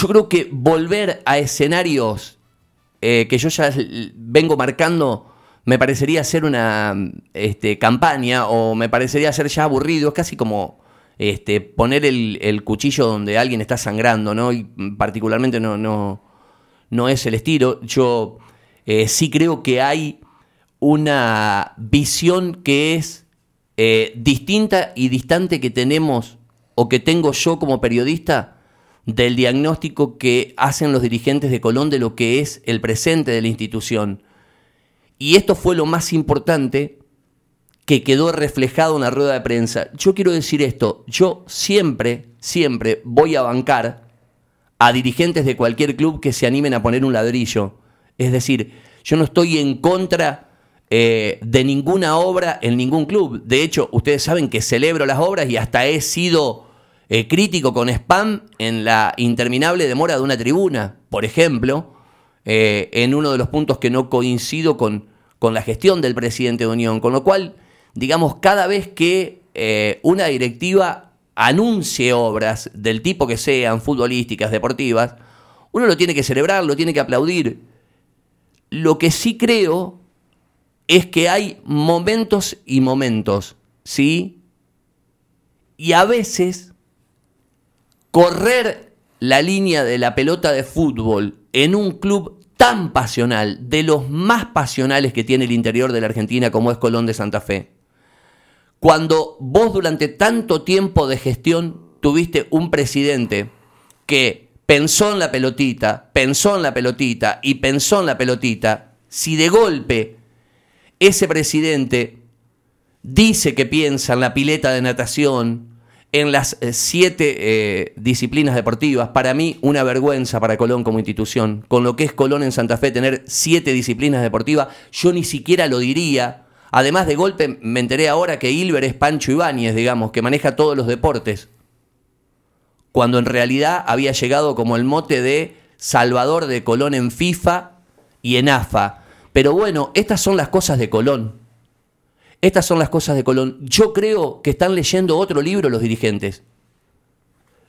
yo creo que volver a escenarios eh, que yo ya vengo marcando me parecería ser una este, campaña o me parecería ser ya aburrido, es casi como este, poner el, cuchillo donde alguien está sangrando, ¿no? Y particularmente no, no, no es el estilo. Yo eh, sí creo que hay una visión que es eh, distinta y distante que tenemos o que tengo yo como periodista del diagnóstico que hacen los dirigentes de Colón de lo que es el presente de la institución. Y esto fue lo más importante que quedó reflejado en la rueda de prensa. Yo quiero decir esto, yo siempre, siempre voy a bancar a dirigentes de cualquier club que se animen a poner un ladrillo. Es decir, yo no estoy en contra eh, de ninguna obra en ningún club. De hecho, ustedes saben que celebro las obras y hasta he sido eh, crítico con spam en la interminable demora de una tribuna, por ejemplo, eh, en uno de los puntos que no coincido con, con la gestión del presidente de Unión. Con lo cual, digamos, cada vez que eh, una directiva anuncie obras del tipo que sean, futbolísticas, deportivas, uno lo tiene que celebrar, lo tiene que aplaudir. Lo que sí creo es que hay momentos y momentos, ¿sí? Y a veces correr la línea de la pelota de fútbol en un club tan pasional, de los más pasionales que tiene el interior de la Argentina como es Colón de Santa Fe, cuando vos durante tanto tiempo de gestión tuviste un presidente que pensó en la pelotita, pensó en la pelotita y pensó en la pelotita, si de golpe ese presidente dice que piensa en la pileta de natación, en las eh, siete eh, disciplinas deportivas, para mí una vergüenza para Colón como institución. Con lo que es Colón en Santa Fe, tener siete disciplinas deportivas, yo ni siquiera lo diría Además, de golpe me enteré ahora que Hilber es Pancho Ibáñez, digamos, que maneja todos los deportes. Cuando en realidad había llegado como el mote de Salvador de Colón en FIFA y en AFA. Pero bueno, estas son las cosas de Colón. Estas son las cosas de Colón. Yo creo que están leyendo otro libro los dirigentes.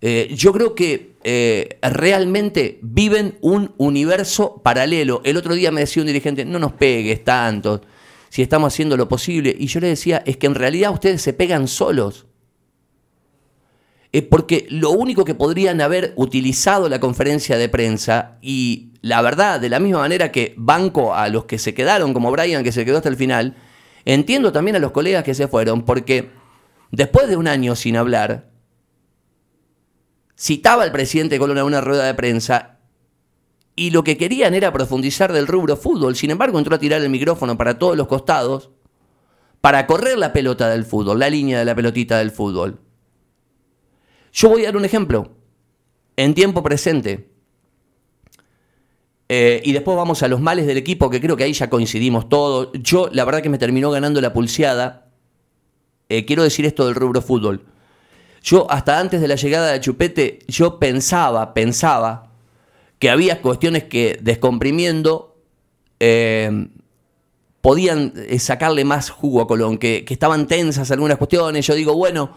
Eh, yo creo que eh, realmente viven un universo paralelo. El otro día me decía un dirigente, no nos pegues tanto si estamos haciendo lo posible. Y yo le decía, es que en realidad ustedes se pegan solos. porque lo único que podrían haber utilizado la conferencia de prensa, y la verdad, de la misma manera que banco a los que se quedaron, como Brian, que se quedó hasta el final, entiendo también a los colegas que se fueron, porque después de un año sin hablar, citaba al presidente Colón en una rueda de prensa y lo que querían era profundizar del rubro fútbol. Sin embargo, entró a tirar el micrófono para todos los costados para correr la pelota del fútbol, la línea de la pelotita del fútbol. Yo voy a dar un ejemplo. En tiempo presente. Eh, y después vamos a los males del equipo, que creo que ahí ya coincidimos todos. Yo, la verdad que me terminó ganando la pulseada. Eh, quiero decir esto del rubro fútbol. Yo, hasta antes de la llegada de Chupete, yo pensaba, pensaba, que había cuestiones que descomprimiendo eh, podían sacarle más jugo a Colón, que, estaban tensas algunas cuestiones. Yo digo, bueno,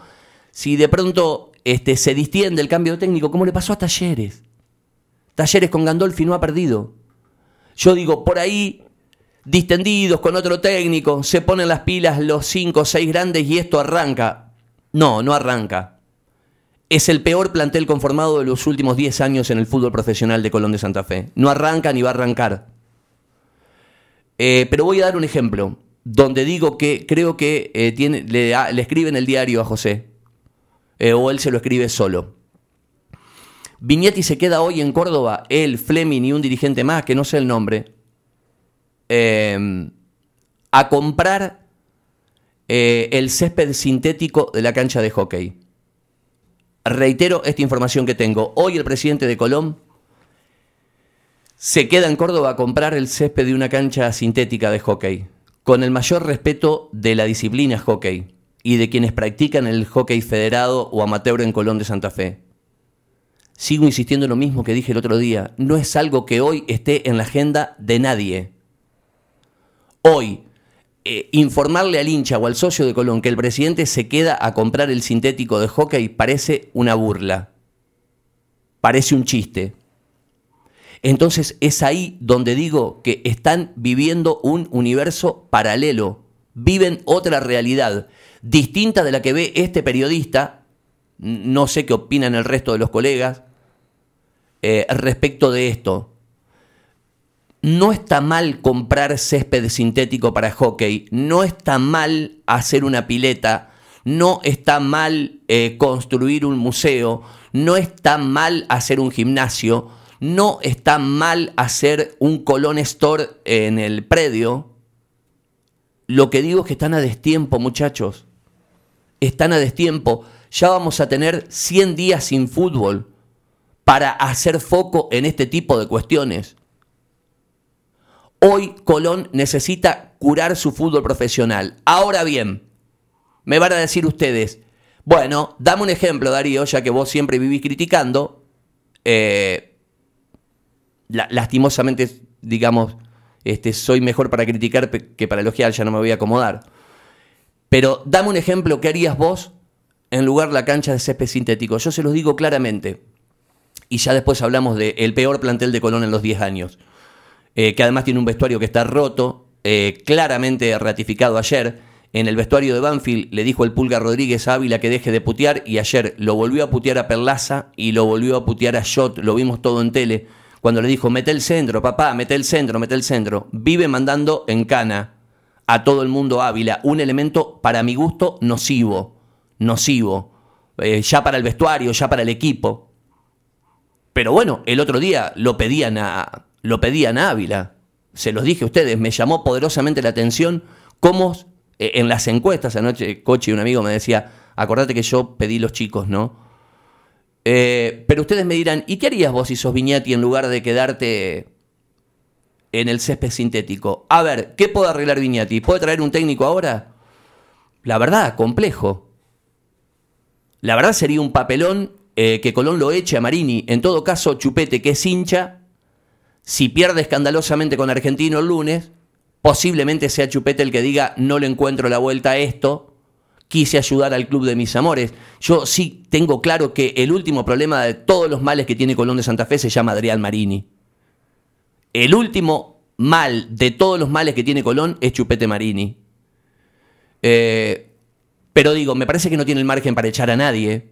si de pronto este, se distiende el cambio técnico, ¿cómo le pasó a Talleres? Talleres con Gandolfi no ha perdido. Yo digo, por ahí, distendidos con otro técnico, se ponen las pilas los cinco o seis grandes y esto arranca. No, no arranca es el peor plantel conformado de los últimos 10 años en el fútbol profesional de Colón de Santa Fe. No arranca ni va a arrancar. Eh, pero voy a dar un ejemplo, donde digo que creo que eh, tiene, le, escriben el diario a José, eh, o él se lo escribe solo. Viñetti se queda hoy en Córdoba, él, Fleming y un dirigente más, que no sé el nombre, a comprar el césped sintético de la cancha de hockey. Reitero esta información que tengo. Hoy el presidente de Colón se queda en Córdoba a comprar el césped de una cancha sintética de hockey, con el mayor respeto de la disciplina hockey y de quienes practican el hockey federado o amateur en Colón de Santa Fe. Sigo insistiendo en lo mismo que dije el otro día, no es algo que hoy esté en la agenda de nadie. Hoy, eh, informarle al hincha o al socio de Colón que el presidente se queda a comprar el sintético de hockey parece una burla. Parece un chiste. Entonces es ahí donde digo que están viviendo un universo paralelo, viven otra realidad, distinta de la que ve este periodista, no sé qué opinan el resto de los colegas, eh, respecto de esto. No está mal comprar césped sintético para hockey, no está mal hacer una pileta, no está mal eh, construir un museo, no está mal hacer un gimnasio, no está mal hacer un Colón Store en el predio. Lo que digo es que están a destiempo, muchachos. Están a destiempo. Ya vamos a tener 100 días sin fútbol para hacer foco en este tipo de cuestiones. Hoy Colón necesita curar su fútbol profesional. Ahora bien, me van a decir ustedes, bueno, dame un ejemplo, Darío, ya que vos siempre vivís criticando. Eh, lastimosamente, digamos, este, soy mejor para criticar que para elogiar, ya no me voy a acomodar. Pero dame un ejemplo, ¿qué harías vos en lugar de la cancha de césped sintético? Yo se los digo claramente. Y ya después hablamos del peor plantel de Colón en los 10 años. Eh, que además tiene un vestuario que está roto, eh, claramente ratificado ayer en el vestuario de Banfield le dijo el Pulga Rodríguez a Ávila que deje de putear y ayer lo volvió a putear a Perlaza y lo volvió a putear a Shot, lo vimos todo en tele, cuando le dijo, mete el centro, papá, mete el centro, mete el centro. Vive mandando en cana a todo el mundo Ávila, un elemento para mi gusto nocivo, nocivo, eh, ya para el vestuario, ya para el equipo. Pero bueno, el otro día lo pedían a, lo pedían a Ávila. Se los dije a ustedes, me llamó poderosamente la atención cómo eh, en las encuestas, anoche Coche, un amigo me decía, acordate que yo pedí los chicos, ¿no? Eh, pero ustedes me dirán, ¿y qué harías vos si sos Viñati en lugar de quedarte en el césped sintético? A ver, ¿qué puede arreglar Viñati? ¿Puede traer un técnico ahora? La verdad, complejo. La verdad sería un papelón eh, que Colón lo eche a Marini. En todo caso, Chupete, que es hincha, si pierde escandalosamente con Argentino el lunes, Posiblemente sea Chupete el que diga, no le encuentro la vuelta a esto, quise ayudar al club de mis amores. Yo sí tengo claro que el último problema de todos los males que tiene Colón de Santa Fe se llama Adrián Marini. El último mal de todos los males que tiene Colón es Chupete Marini. Eh, pero digo, me parece que no tiene el margen para echar a nadie.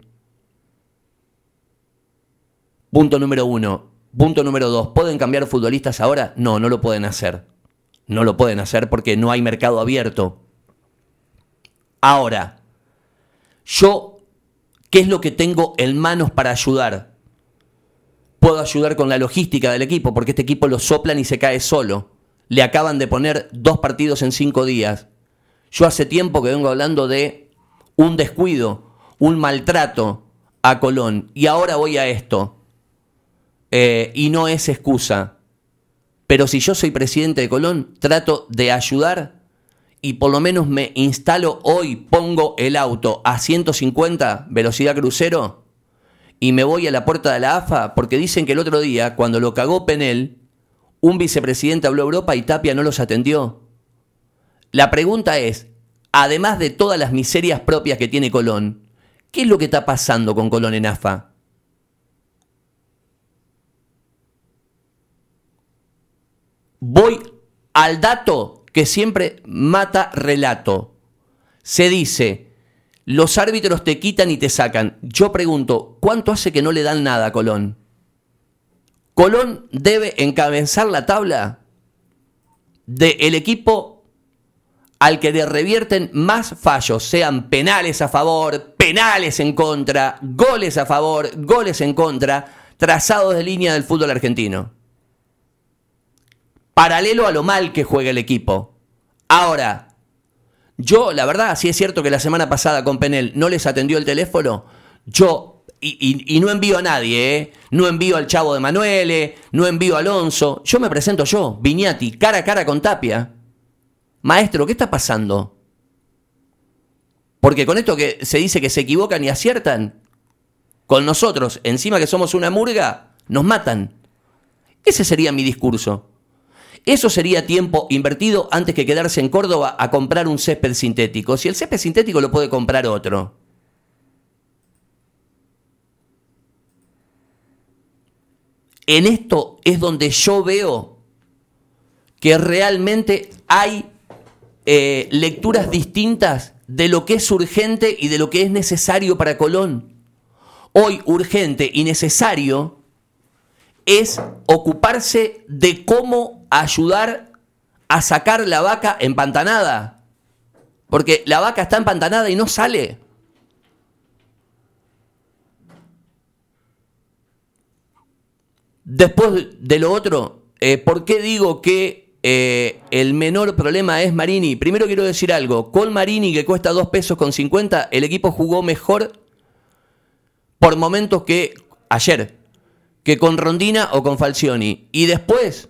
Punto número uno. Punto número dos. ¿Pueden cambiar futbolistas ahora? No, no lo pueden hacer. No lo pueden hacer porque no hay mercado abierto. Ahora, yo, ¿qué es lo que tengo en manos para ayudar? Puedo ayudar con la logística del equipo, porque este equipo lo soplan y se cae solo. Le acaban de poner dos partidos en cinco días. Yo hace tiempo que vengo hablando de un descuido, un maltrato a Colón, y ahora voy a esto. Eh, y no es excusa. Pero si yo soy presidente de Colón, trato de ayudar y por lo menos me instalo hoy, pongo el auto a 150 velocidad crucero y me voy a la puerta de la AFA porque dicen que el otro día, cuando lo cagó Penel, un vicepresidente habló a Europa y Tapia no los atendió. La pregunta es, además de todas las miserias propias que tiene Colón, ¿qué es lo que está pasando con Colón en AFA? Voy al dato que siempre mata relato. Se dice, los árbitros te quitan y te sacan. Yo pregunto, ¿cuánto hace que no le dan nada a Colón? Colón debe encabezar la tabla del equipo al que le revierten más fallos, sean penales a favor, penales en contra, goles a favor, goles en contra, trazados de línea del fútbol argentino paralelo a lo mal que juega el equipo. Ahora, yo, la verdad, si es cierto que la semana pasada con Penel no les atendió el teléfono, yo, y, no envío a nadie, ¿eh? no envío al Chavo de Manuele, no envío a Alonso, yo me presento yo, Viñati, cara a cara con Tapia. Maestro, ¿qué está pasando? Porque con esto que se dice que se equivocan y aciertan, con nosotros, encima que somos una murga, nos matan. Ese sería mi discurso. Eso sería tiempo invertido antes que quedarse en Córdoba a comprar un césped sintético. Si el césped sintético lo puede comprar otro. en esto es donde yo veo que realmente hay eh, lecturas distintas de lo que es urgente y de lo que es necesario para Colón. Hoy urgente y necesario es ocuparse de cómo ayudar a sacar la vaca empantanada. Porque la vaca está empantanada y no sale. Después de lo otro, eh, ¿por qué digo que eh, el menor problema es Marini? Primero quiero decir algo. Con Marini, que cuesta 2 pesos con 50, el equipo jugó mejor por momentos que ayer, que con Rondina o con Falcioni. Y después,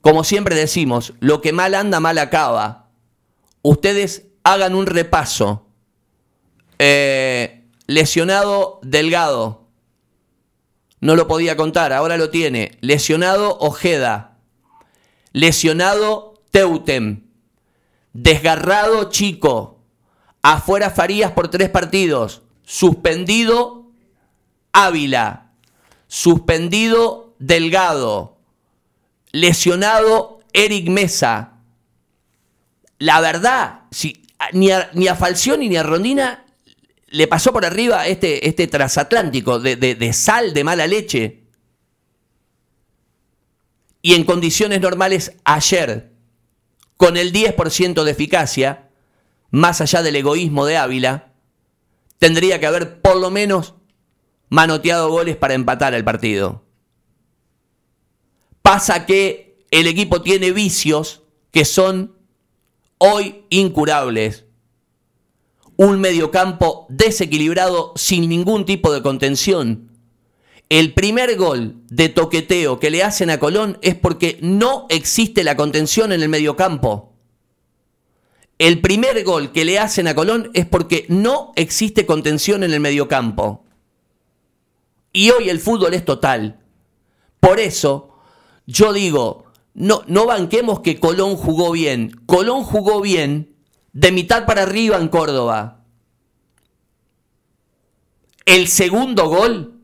como siempre decimos, lo que mal anda, mal acaba. Ustedes hagan un repaso. Eh, lesionado Delgado. No lo podía contar, ahora lo tiene. Lesionado Ojeda. Lesionado Teutem. Desgarrado Chico. Afuera Farías por tres partidos. Suspendido Ávila. Suspendido Delgado. Lesionado Eric Mesa. La verdad, si, ni, a, ni ni a Rondina le pasó por arriba este, este transatlántico de, de, de sal de mala leche. Y en condiciones normales ayer, con el 10% de eficacia, más allá del egoísmo de Ávila, tendría que haber por lo menos manoteado goles para empatar el partido. Pasa que el equipo tiene vicios que son hoy incurables. Un mediocampo desequilibrado sin ningún tipo de contención. El primer gol de toqueteo que le hacen a Colón es porque no existe la contención en el mediocampo. El primer gol que le hacen a Colón es porque no existe contención en el mediocampo. Y hoy el fútbol es total. Por eso, yo digo, no, no banquemos que Colón jugó bien. Colón jugó bien de mitad para arriba en Córdoba. El segundo gol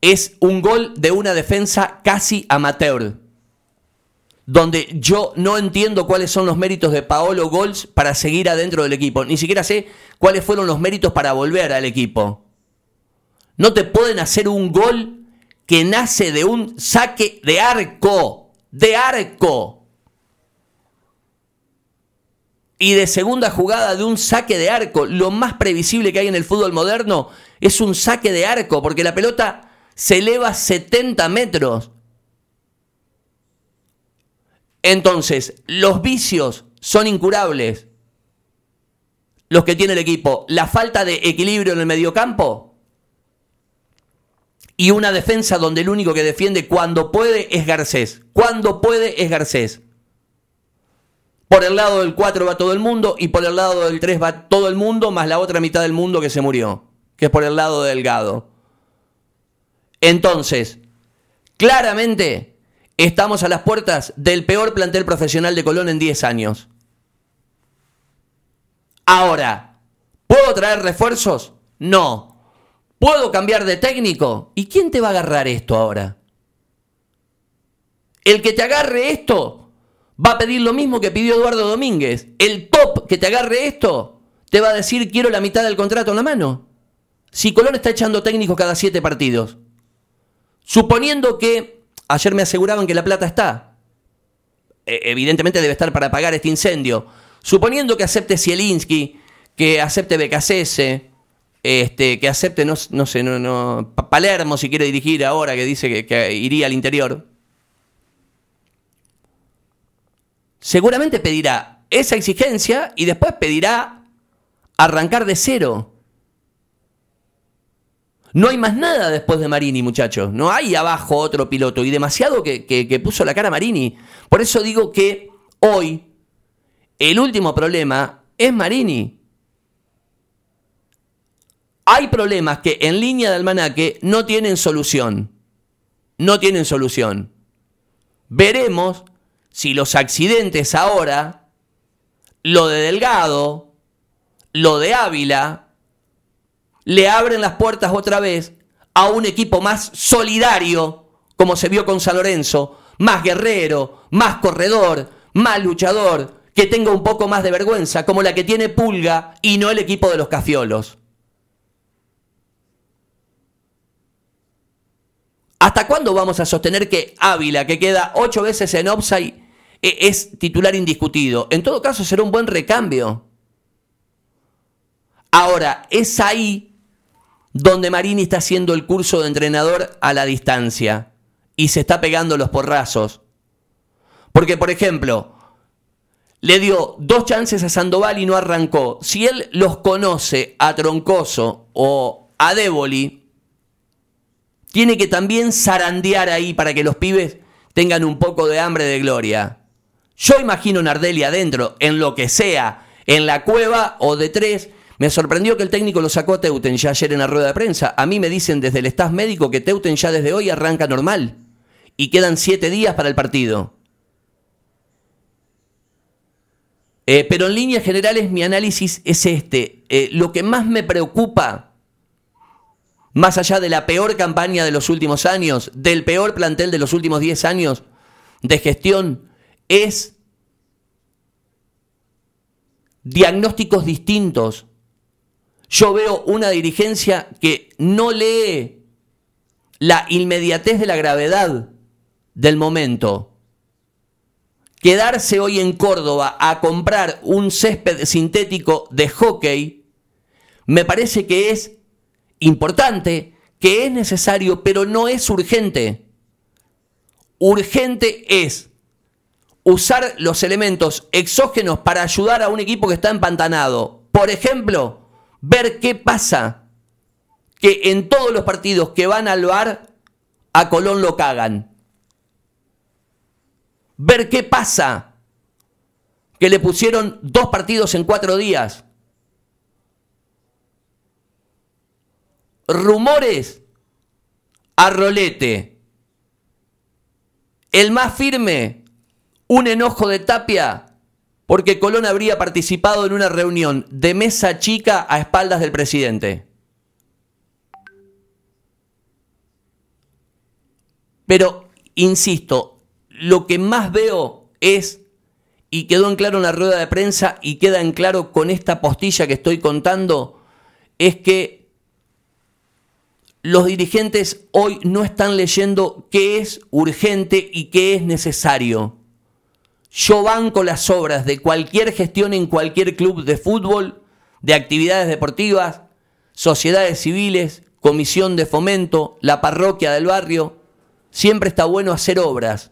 es un gol de una defensa casi amateur, donde yo no entiendo cuáles son los méritos de Paolo Gols para seguir adentro del equipo. Ni siquiera sé cuáles fueron los méritos para volver al equipo. No te pueden hacer un gol que nace de un saque de arco, de arco. Y de segunda jugada de un saque de arco. Lo más previsible que hay en el fútbol moderno es un saque de arco, porque la pelota se eleva 70 metros. Entonces, los vicios son incurables. Los que tiene el equipo. La falta de equilibrio en el mediocampo. Y una defensa donde el único que defiende cuando puede es Garcés. Cuando puede es Garcés. Por el lado del 4 va todo el mundo y por el lado del 3 va todo el mundo más la otra mitad del mundo que se murió, que es por el lado delgado. Entonces, claramente estamos a las puertas del peor plantel profesional de Colón en 10 años. Ahora, ¿puedo traer refuerzos? No. ¿Puedo cambiar de técnico? ¿Y quién te va a agarrar esto ahora? El que te agarre esto va a pedir lo mismo que pidió Eduardo Domínguez. El top que te agarre esto te va a decir quiero la mitad del contrato en la mano. Si Colón está echando técnicos cada siete partidos. Suponiendo que ayer me aseguraban que la plata está. E, evidentemente debe estar para pagar este incendio. Suponiendo que acepte Zielinski, que acepte Becasese, este, que acepte, no, no sé, no, no, Palermo si quiere dirigir ahora, que dice que iría al interior. Seguramente pedirá esa exigencia y después pedirá arrancar de cero. No hay más nada después de Marini, muchachos. No hay abajo otro piloto. Y demasiado que, que, puso la cara Marini. Por eso digo que hoy el último problema es Marini. Hay problemas que en línea de almanaque no tienen solución. No tienen solución. Veremos si los accidentes ahora, lo de Delgado, lo de Ávila, le abren las puertas otra vez a un equipo más solidario, como se vio con San Lorenzo, más guerrero, más corredor, más luchador, que tenga un poco más de vergüenza, como la que tiene Pulga y no el equipo de los Cafiolos. ¿Hasta cuándo vamos a sostener que Ávila, que queda ocho veces en offside, es titular indiscutido? En todo caso, será un buen recambio. Ahora, es ahí donde Marini está haciendo el curso de entrenador a la distancia y se está pegando los porrazos. Porque, por ejemplo, le dio dos chances a Sandoval y no arrancó. Si él los conoce a Troncoso o a Déboli, tiene que también zarandear ahí para que los pibes tengan un poco de hambre de gloria. Yo imagino Nardelli adentro, en lo que sea, en la cueva o de tres. Me sorprendió que el técnico lo sacó a Teuten ya ayer en la rueda de prensa. A mí me dicen desde el staff médico que Teuten ya desde hoy arranca normal. Y quedan siete días para el partido. Eh, pero en líneas generales mi análisis es este. Eh, lo que más me preocupa más allá de la peor campaña de los últimos años, del peor plantel de los últimos 10 años de gestión, es diagnósticos distintos. Yo veo una dirigencia que no lee la inmediatez de la gravedad del momento. Quedarse hoy en Córdoba a comprar un césped sintético de hockey me parece que es importante, que es necesario, pero no es urgente. Urgente es usar los elementos exógenos para ayudar a un equipo que está empantanado. Por ejemplo, ver qué pasa que en todos los partidos que van al bar a Colón lo cagan. Ver qué pasa que le pusieron dos partidos en cuatro días. rumores a rolete. El más firme, un enojo de Tapia porque Colón habría participado en una reunión de mesa chica a espaldas del presidente. Pero, insisto, lo que más veo es, y quedó en claro en la rueda de prensa y queda en claro con esta postilla que estoy contando, es que los dirigentes hoy no están leyendo qué es urgente y qué es necesario. Yo banco las obras de cualquier gestión en cualquier club de fútbol, de actividades deportivas, sociedades civiles, comisión de fomento, la parroquia del barrio. Siempre está bueno hacer obras.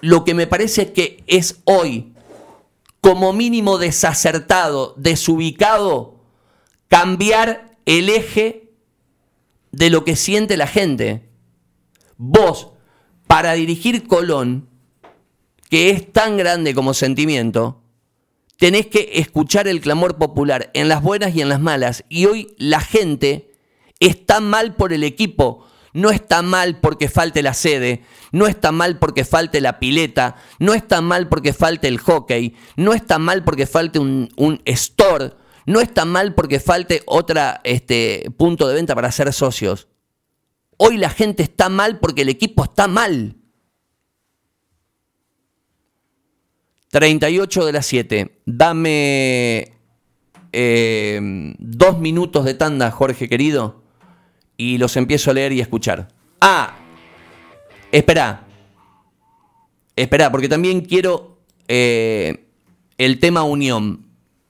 Lo que me parece que es hoy, como mínimo desacertado, desubicado, cambiar el eje de lo que siente la gente. Vos, para dirigir Colón, que es tan grande como sentimiento, tenés que escuchar el clamor popular en las buenas y en las malas. Y hoy la gente está mal por el equipo, no está mal porque falte la sede, no está mal porque falte la pileta, no está mal porque falte el hockey, no está mal porque falte un, store no está mal porque falte otro este, punto de venta para ser socios. Hoy la gente está mal porque el equipo está mal. 38 de las 7. Dame eh, dos minutos de tanda, Jorge querido, y los empiezo a leer y a escuchar. Ah, espera. Espera, porque también quiero eh, el tema unión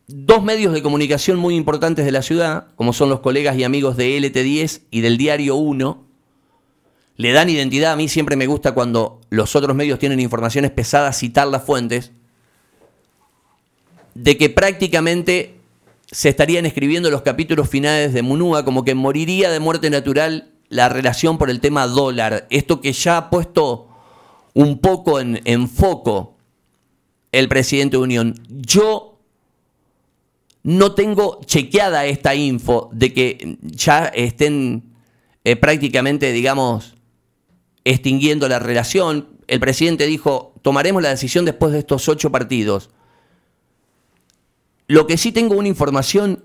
dos medios de comunicación muy importantes de la ciudad, como son los colegas y amigos de LT10 y del Diario 1, le dan identidad. A mí siempre me gusta cuando los otros medios tienen informaciones pesadas citar las fuentes, de que prácticamente se estarían escribiendo los capítulos finales de Munúa, como que moriría de muerte natural la relación por el tema dólar. Esto que ya ha puesto un poco en, foco el presidente de Unión. Yo no tengo chequeada esta info de que ya estén eh, prácticamente, digamos, extinguiendo la relación. El presidente dijo, tomaremos la decisión después de estos ocho partidos. Lo que sí tengo una información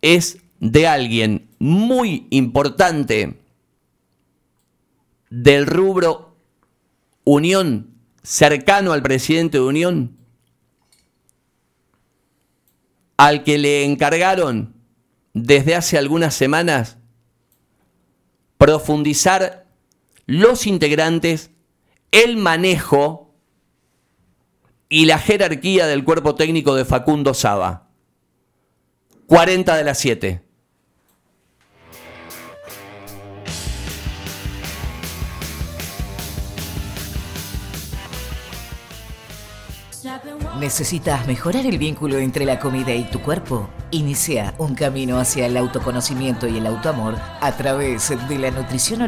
es de alguien muy importante del rubro Unión, cercano al presidente de Unión, al que le encargaron desde hace algunas semanas profundizar los integrantes, el manejo y la jerarquía del cuerpo técnico de Facundo Saba. 40 de las 7. ¿Necesitas mejorar el vínculo entre la comida y tu cuerpo? Inicia un camino hacia el autoconocimiento y el autoamor a través de la nutrición